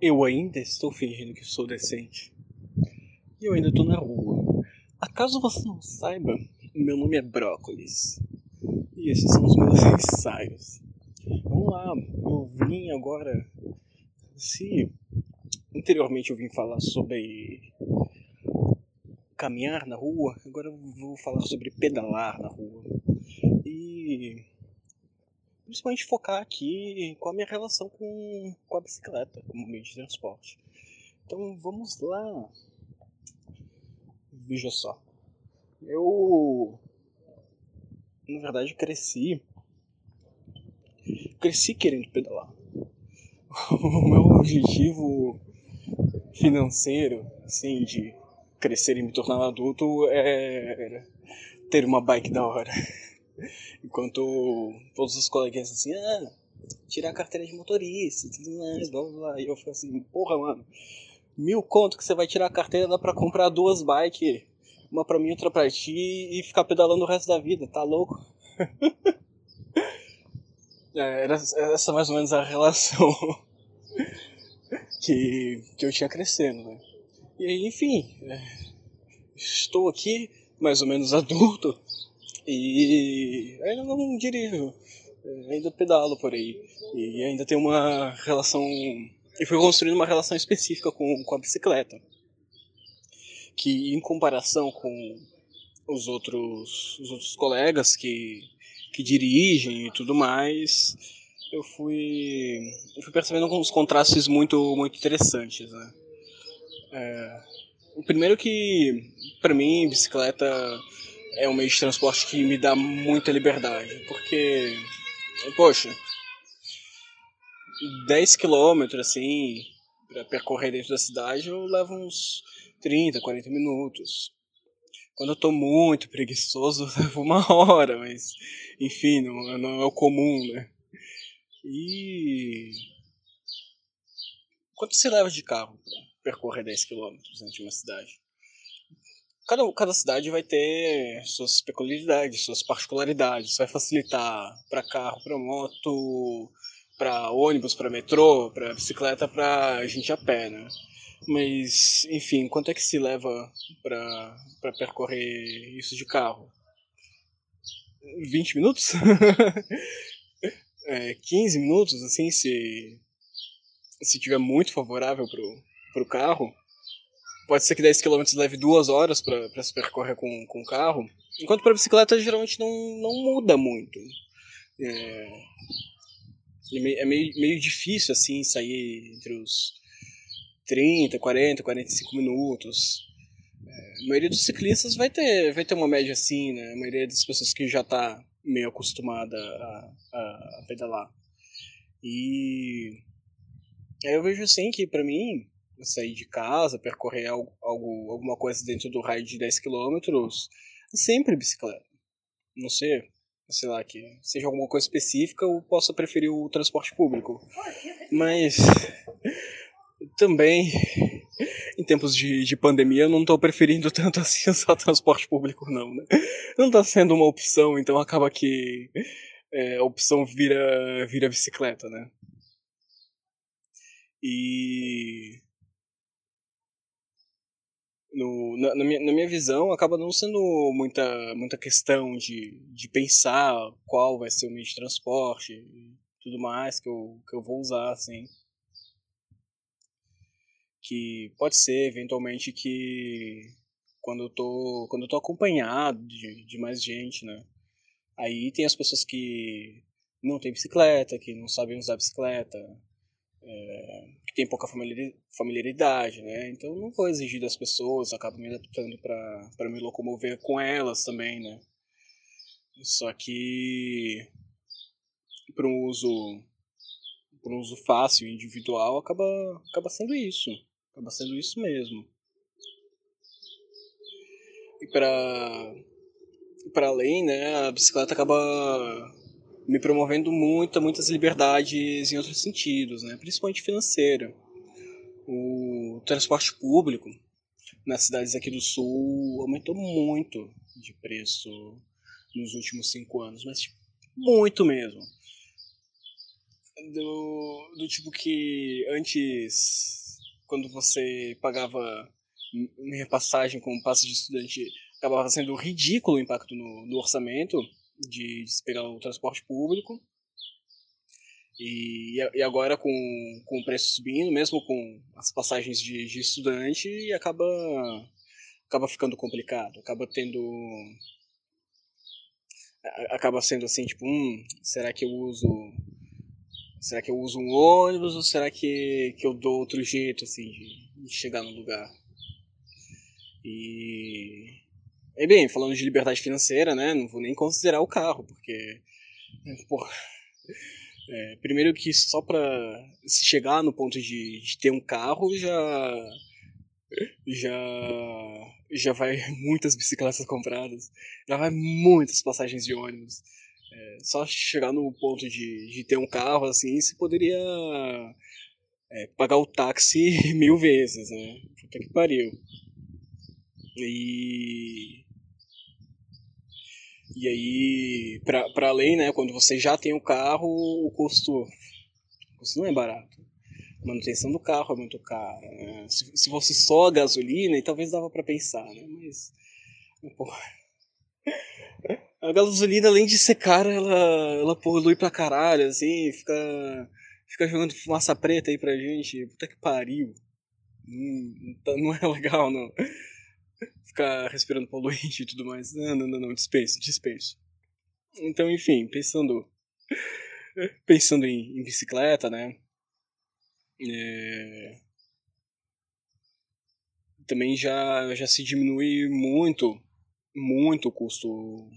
Eu ainda estou fingindo que sou decente. E eu ainda estou na rua. Acaso você não saiba, meu nome é Brócolis. E esses são os meus ensaios. Vamos lá, eu vim agora. Se anteriormente eu vim falar sobre caminhar na rua, agora eu vou falar sobre pedalar na rua. E principalmente focar aqui com a minha relação com, com a bicicleta como meio de transporte. Então vamos lá. Veja só. Eu na verdade cresci cresci querendo pedalar. O meu objetivo financeiro, assim, de crescer e me tornar adulto é ter uma bike da hora. Enquanto todos os coleguinhas assim, ah, tirar a carteira de motorista, tudo mais, blá blá. E eu falei assim, porra, mano, mil conto que você vai tirar a carteira dá pra comprar duas bikes, uma pra mim, outra pra ti, e ficar pedalando o resto da vida, tá louco? é, era essa mais ou menos a relação que, que eu tinha crescendo, né? E aí, enfim, é, estou aqui, mais ou menos adulto, e ainda não dirijo, é, ainda pedalo por aí. E ainda tenho uma relação. E fui construindo uma relação específica com, com a bicicleta. Que em comparação com os outros, os outros colegas que, que dirigem e tudo mais, eu fui, eu fui percebendo alguns contrastes muito, muito interessantes. Né? É, o primeiro que, para mim, bicicleta é um meio de transporte que me dá muita liberdade, porque, poxa, 10 quilômetros assim, para percorrer dentro da cidade, eu levo uns 30, 40 minutos. Quando eu tô muito preguiçoso, eu levo uma hora, mas enfim, não, não é o comum, né? E. Quanto você leva de carro para percorrer 10 quilômetros dentro de uma cidade? Cada, cada cidade vai ter suas peculiaridades, suas particularidades. Vai facilitar para carro, para moto, para ônibus, para metrô, para bicicleta, para gente a pé, né? Mas, enfim, quanto é que se leva para percorrer isso de carro? 20 minutos? é, 15 minutos, assim, se, se tiver muito favorável pro, pro carro pode ser que 10 km leve duas horas para se percorrer com, com o carro, enquanto para bicicleta geralmente não, não muda muito. É, é meio, meio difícil assim sair entre os 30, 40, 45 minutos. É, a maioria dos ciclistas vai ter, vai ter uma média assim, né? A maioria das pessoas que já está meio acostumada a, a, a pedalar. E aí eu vejo assim que para mim sair de casa, percorrer algo, algo, alguma coisa dentro do raio de 10 km, sempre bicicleta. Não sei, sei lá, que seja alguma coisa específica, eu possa preferir o transporte público. Mas também, em tempos de, de pandemia, eu não estou preferindo tanto assim usar transporte público, não, né? Não está sendo uma opção, então acaba que é, a opção vira, vira bicicleta, né? E no, na, na, minha, na minha visão, acaba não sendo muita, muita questão de, de pensar qual vai ser o meio de transporte e tudo mais que eu, que eu vou usar, assim. Que pode ser, eventualmente, que quando eu tô, quando eu tô acompanhado de, de mais gente, né? Aí tem as pessoas que não têm bicicleta, que não sabem usar bicicleta, é, que tem pouca familiaridade, né? Então não vou exigir das pessoas, acabo me adaptando para me locomover com elas também, né? Só que para um uso para um uso fácil individual acaba acaba sendo isso, acaba sendo isso mesmo. E para para além, né, a bicicleta acaba me promovendo muita, muitas liberdades em outros sentidos, né? principalmente financeira. O transporte público nas cidades aqui do sul aumentou muito de preço nos últimos cinco anos, mas tipo, muito mesmo. do, do tipo que antes, quando você pagava minha passagem como passe de estudante, acabava sendo ridículo o impacto no, no orçamento de, de pegar o transporte público. E, e agora com, com o preço subindo, mesmo com as passagens de, de estudante, acaba, acaba ficando complicado. Acaba tendo. Acaba sendo assim, tipo, hum, será que eu uso. Será que eu uso um ônibus ou será que, que eu dou outro jeito assim de, de chegar no lugar? E. E bem, falando de liberdade financeira, né? Não vou nem considerar o carro, porque. Porra é, primeiro que só para chegar no ponto de, de, ter um carro já já já vai muitas bicicletas compradas, já vai muitas passagens de ônibus. É, só chegar no ponto de, de ter um carro assim, você poderia é, pagar o táxi mil vezes, né? Puta que pariu. E e aí, para além, né, quando você já tem o carro, o custo, o custo não é barato. A manutenção do carro é muito cara. Né? Se, se fosse só gasolina, talvez dava para pensar, né? Mas, porra. A gasolina, além de ser cara, ela, ela polui pra caralho, assim, fica, fica jogando fumaça preta aí pra gente. Puta que pariu. Não é legal, não ficar respirando poluente e tudo mais. Não, não, não, não, dispenso, dispenso. Então, enfim, pensando pensando em, em bicicleta, né? É... Também já, já se diminui muito, muito o custo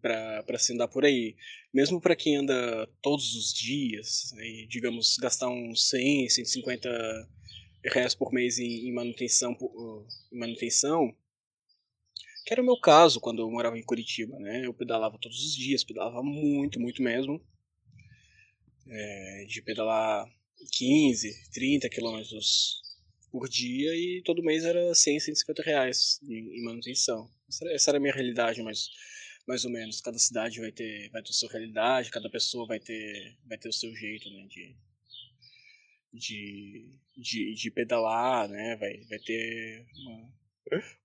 para se andar por aí. Mesmo para quem anda todos os dias, aí, digamos, gastar uns 100, 150 reais por mês em, em manutenção, em manutenção que era o meu caso quando eu morava em Curitiba, né? Eu pedalava todos os dias, pedalava muito, muito mesmo. É, de pedalar 15, 30 quilômetros por dia e todo mês era 100, 150 reais em, manutenção. Essa era, essa era, a minha realidade, mais, mais ou menos. Cada cidade vai ter, vai ter a sua realidade, cada pessoa vai ter, vai ter o seu jeito, né? De, de, de, de pedalar, né? Vai, vai ter uma,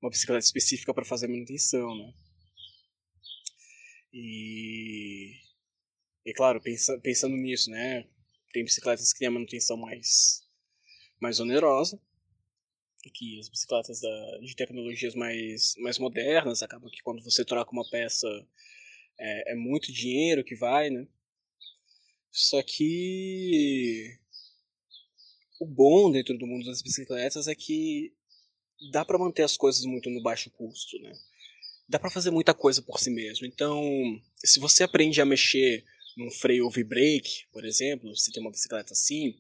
uma bicicleta específica para fazer manutenção, né? E, e claro, pensa, pensando nisso, né? Tem bicicletas que têm a manutenção mais, mais onerosa, que as bicicletas da, de tecnologias mais, mais modernas acabam que quando você troca uma peça é, é muito dinheiro que vai, né? Só que o bom dentro do mundo das bicicletas é que dá para manter as coisas muito no baixo custo, né? Dá para fazer muita coisa por si mesmo. Então, se você aprende a mexer num freio V-brake, por exemplo, se tem uma bicicleta assim,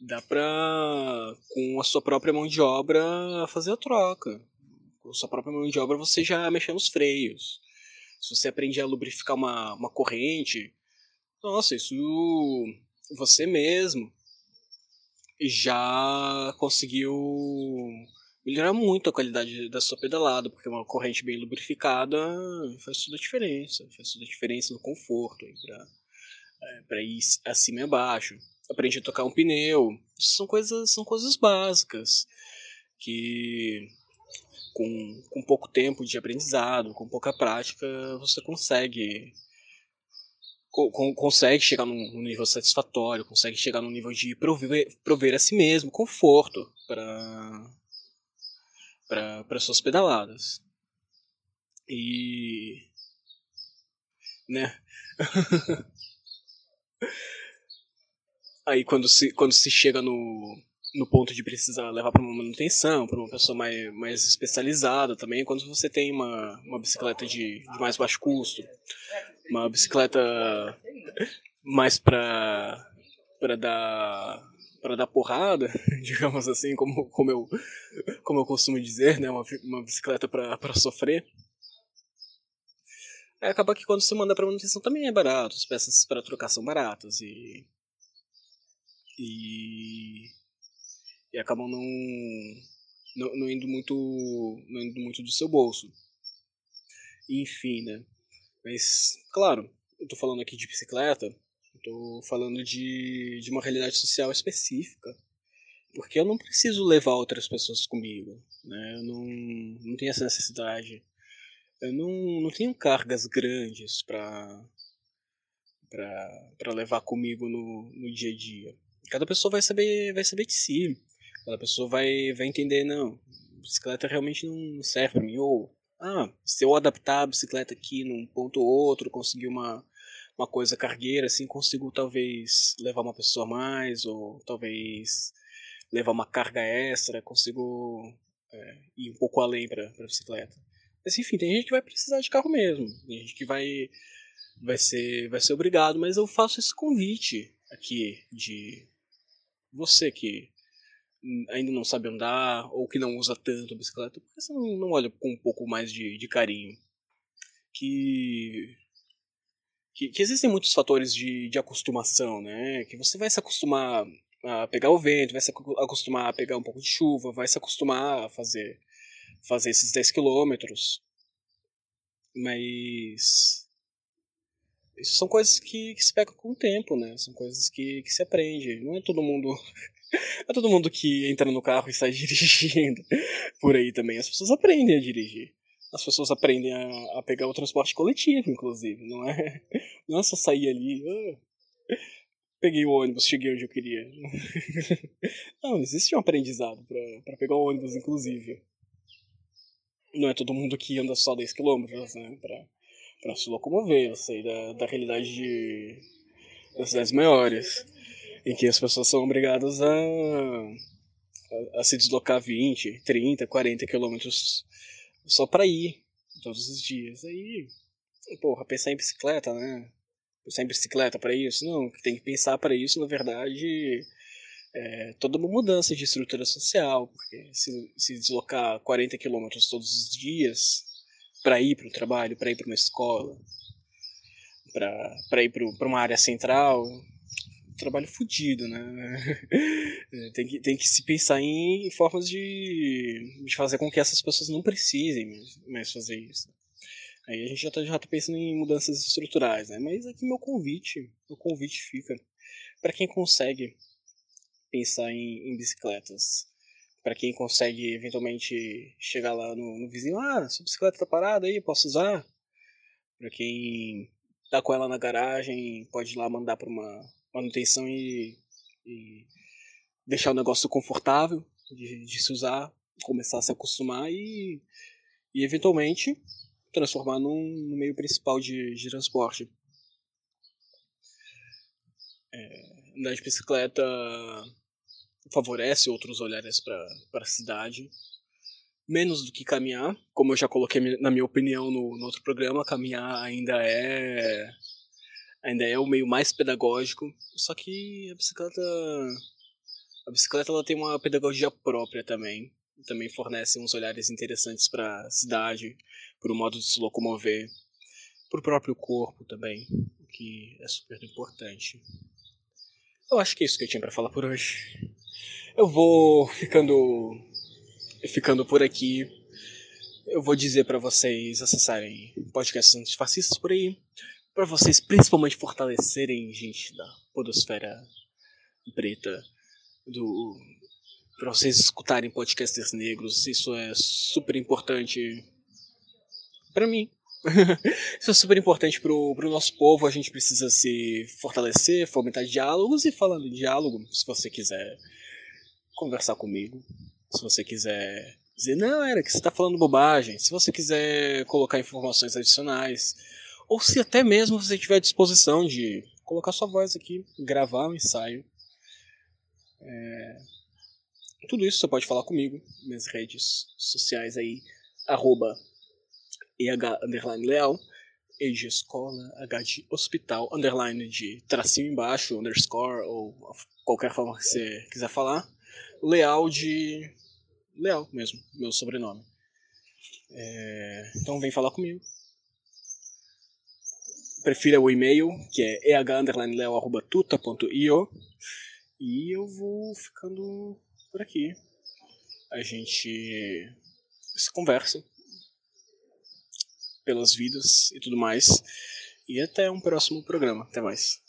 dá pra com a sua própria mão de obra fazer a troca. Com a sua própria mão de obra você já mexer nos freios. Se você aprende a lubrificar uma, uma corrente, nossa, isso você mesmo já conseguiu melhorar muito a qualidade da sua pedalada, porque uma corrente bem lubrificada faz toda a diferença, faz toda a diferença no conforto para é, ir acima e abaixo. Aprende a tocar um pneu, são coisas são coisas básicas que com, com pouco tempo de aprendizado, com pouca prática, você consegue consegue chegar num, nível satisfatório, consegue chegar num nível de prover, prover a si mesmo conforto para para suas pedaladas. E né? Aí quando se quando se chega no no ponto de precisar levar para uma manutenção, para uma pessoa mais, mais especializada também, quando você tem uma, uma bicicleta de, de mais baixo custo, uma bicicleta mais para para dar para dar porrada, digamos assim, como, como, eu, como eu costumo dizer, né, uma, uma bicicleta para sofrer. Aí acaba que quando você manda para manutenção também é barato, as peças para trocar são baratas e e, e acabam não, não, não indo muito não indo muito do seu bolso. Enfim, né? Mas, claro, eu tô falando aqui de bicicleta, Estou falando de, de uma realidade social específica. Porque eu não preciso levar outras pessoas comigo. Né? Eu não, não tenho essa necessidade. Eu não, não tenho cargas grandes para para levar comigo no, no dia a dia. Cada pessoa vai saber vai saber de si. Cada pessoa vai vai entender não, bicicleta realmente não serve para mim ou ah, se eu adaptar a bicicleta aqui num ponto ou outro, conseguir uma uma coisa cargueira assim, consigo talvez levar uma pessoa a mais ou talvez levar uma carga extra, consigo é, ir um pouco além para a bicicleta. Mas enfim, tem gente que vai precisar de carro mesmo, tem gente que vai vai ser vai ser obrigado, mas eu faço esse convite aqui de você que ainda não sabe andar ou que não usa tanto a bicicleta, por que você não, não olha com um pouco mais de, de carinho? Que, que, que existem muitos fatores de, de acostumação, né? Que você vai se acostumar a pegar o vento, vai se acostumar a pegar um pouco de chuva, vai se acostumar a fazer, fazer esses 10 quilômetros. Mas. Isso são coisas que, que se pegam com o tempo, né? São coisas que, que se aprende. Não é todo mundo. é todo mundo que entra no carro e sai dirigindo por aí também. As pessoas aprendem a dirigir. As pessoas aprendem a, a pegar o transporte coletivo, inclusive. Não é, não é só sair ali. Ah, peguei o ônibus, cheguei onde eu queria. Não, existe um aprendizado para pegar o ônibus, inclusive. Não é todo mundo que anda só 10 km, né? Pra, pra se locomover. Eu sei da, da realidade de, das cidades maiores, em que as pessoas são obrigadas a, a, a se deslocar 20, 30, 40 quilômetros só para ir todos os dias. Aí, porra, pensar em bicicleta, né? pensar em bicicleta para isso. Não, tem que pensar para isso, na verdade, é, toda uma mudança de estrutura social, porque se, se deslocar 40 quilômetros todos os dias para ir para o trabalho, para ir para uma escola, para ir para uma área central, trabalho fodido, né? tem, que, tem que se pensar em formas de, de fazer com que essas pessoas não precisem mais fazer isso. Aí a gente já tá, já tá pensando em mudanças estruturais, né? Mas aqui meu convite, meu convite fica para quem consegue pensar em, em bicicletas, para quem consegue eventualmente chegar lá no, no, vizinho, ah, sua bicicleta tá parada aí, posso usar? Para quem tá com ela na garagem, pode ir lá mandar para uma manutenção e, e, deixar o negócio confortável de, de se usar, começar a se acostumar e, e eventualmente transformar num, no meio principal de, de transporte. É, andar de bicicleta favorece outros olhares para a cidade, menos do que caminhar. Como eu já coloquei na minha opinião no, no outro programa, caminhar ainda é ainda é o meio mais pedagógico. Só que a bicicleta a bicicleta ela tem uma pedagogia própria também. Também fornece uns olhares interessantes para a cidade, para o modo de se locomover, para o próprio corpo também, o que é super importante. Eu acho que é isso que eu tinha para falar por hoje. Eu vou ficando ficando por aqui. Eu vou dizer para vocês acessarem podcasts antifascistas por aí, para vocês principalmente fortalecerem gente da podosfera preta, do para vocês escutarem podcasters negros. Isso é super importante para mim. Isso é super importante pro, pro nosso povo. A gente precisa se fortalecer, fomentar diálogos. E falando em diálogo, se você quiser conversar comigo, se você quiser dizer, não, era que você está falando bobagem, se você quiser colocar informações adicionais, ou se até mesmo você tiver disposição de colocar sua voz aqui, gravar um ensaio. É... Tudo isso você pode falar comigo, minhas redes sociais aí, arroba EH underline leal, E de escola, H de hospital, underline de tracinho embaixo, underscore, ou qualquer forma que você quiser falar. Leal de. Leal mesmo, meu sobrenome. É... Então vem falar comigo. Prefira o e-mail, que é eh_leo.tuta.io. E eu vou ficando por aqui. A gente se conversa pelas vidas e tudo mais. E até um próximo programa. Até mais.